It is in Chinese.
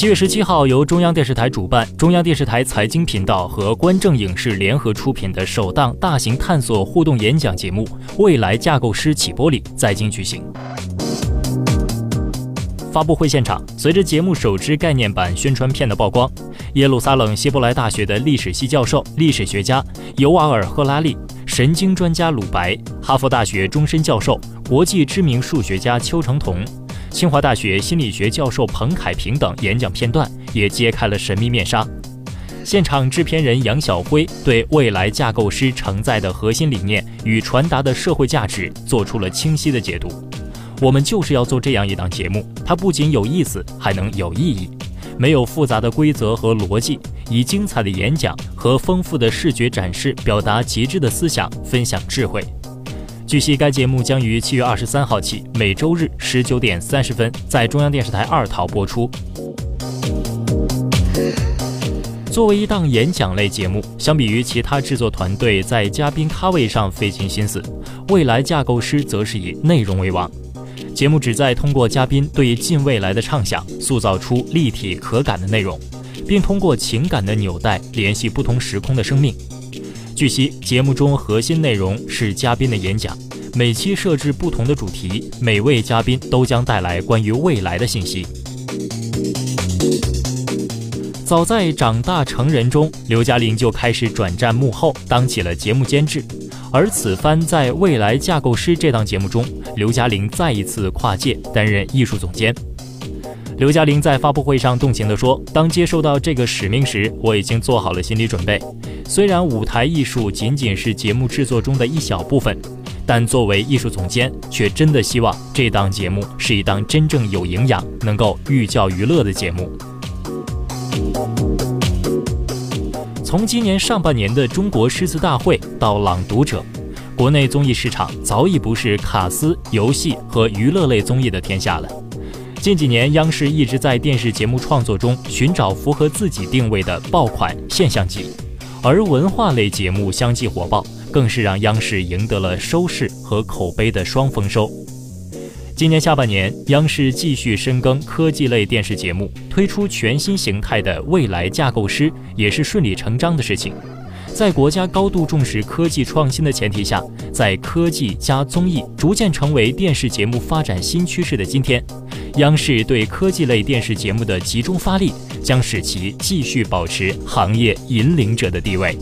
七月十七号，由中央电视台主办、中央电视台财经频道和观正影视联合出品的首档大型探索互动演讲节目《未来架构师起玻璃》在京举行。发布会现场，随着节目首支概念版宣传片的曝光，耶路撒冷希伯来大学的历史系教授、历史学家尤瓦尔·赫拉利、神经专家鲁白、哈佛大学终身教授、国际知名数学家邱成桐。清华大学心理学教授彭凯平等演讲片段也揭开了神秘面纱。现场制片人杨晓辉对未来架构师承载的核心理念与传达的社会价值做出了清晰的解读。我们就是要做这样一档节目，它不仅有意思，还能有意义。没有复杂的规则和逻辑，以精彩的演讲和丰富的视觉展示，表达极致的思想，分享智慧。据悉，该节目将于七月二十三号起，每周日十九点三十分在中央电视台二套播出。作为一档演讲类节目，相比于其他制作团队在嘉宾咖位上费尽心思，未来架构师则是以内容为王。节目旨在通过嘉宾对近未来的畅想，塑造出立体可感的内容，并通过情感的纽带联系不同时空的生命。据悉，节目中核心内容是嘉宾的演讲，每期设置不同的主题，每位嘉宾都将带来关于未来的信息。早在长大成人中，刘嘉玲就开始转战幕后，当起了节目监制。而此番在《未来架构师》这档节目中，刘嘉玲再一次跨界担任艺术总监。刘嘉玲在发布会上动情地说：“当接受到这个使命时，我已经做好了心理准备。”虽然舞台艺术仅仅是节目制作中的一小部分，但作为艺术总监，却真的希望这档节目是一档真正有营养、能够寓教于乐的节目。从今年上半年的中国诗词大会到《朗读者》，国内综艺市场早已不是卡司、游戏和娱乐类综艺的天下了。近几年，央视一直在电视节目创作中寻找符合自己定位的爆款现象级。而文化类节目相继火爆，更是让央视赢得了收视和口碑的双丰收。今年下半年，央视继续深耕科技类电视节目，推出全新形态的未来架构师，也是顺理成章的事情。在国家高度重视科技创新的前提下，在科技加综艺逐渐成为电视节目发展新趋势的今天，央视对科技类电视节目的集中发力。将使其继续保持行业引领者的地位。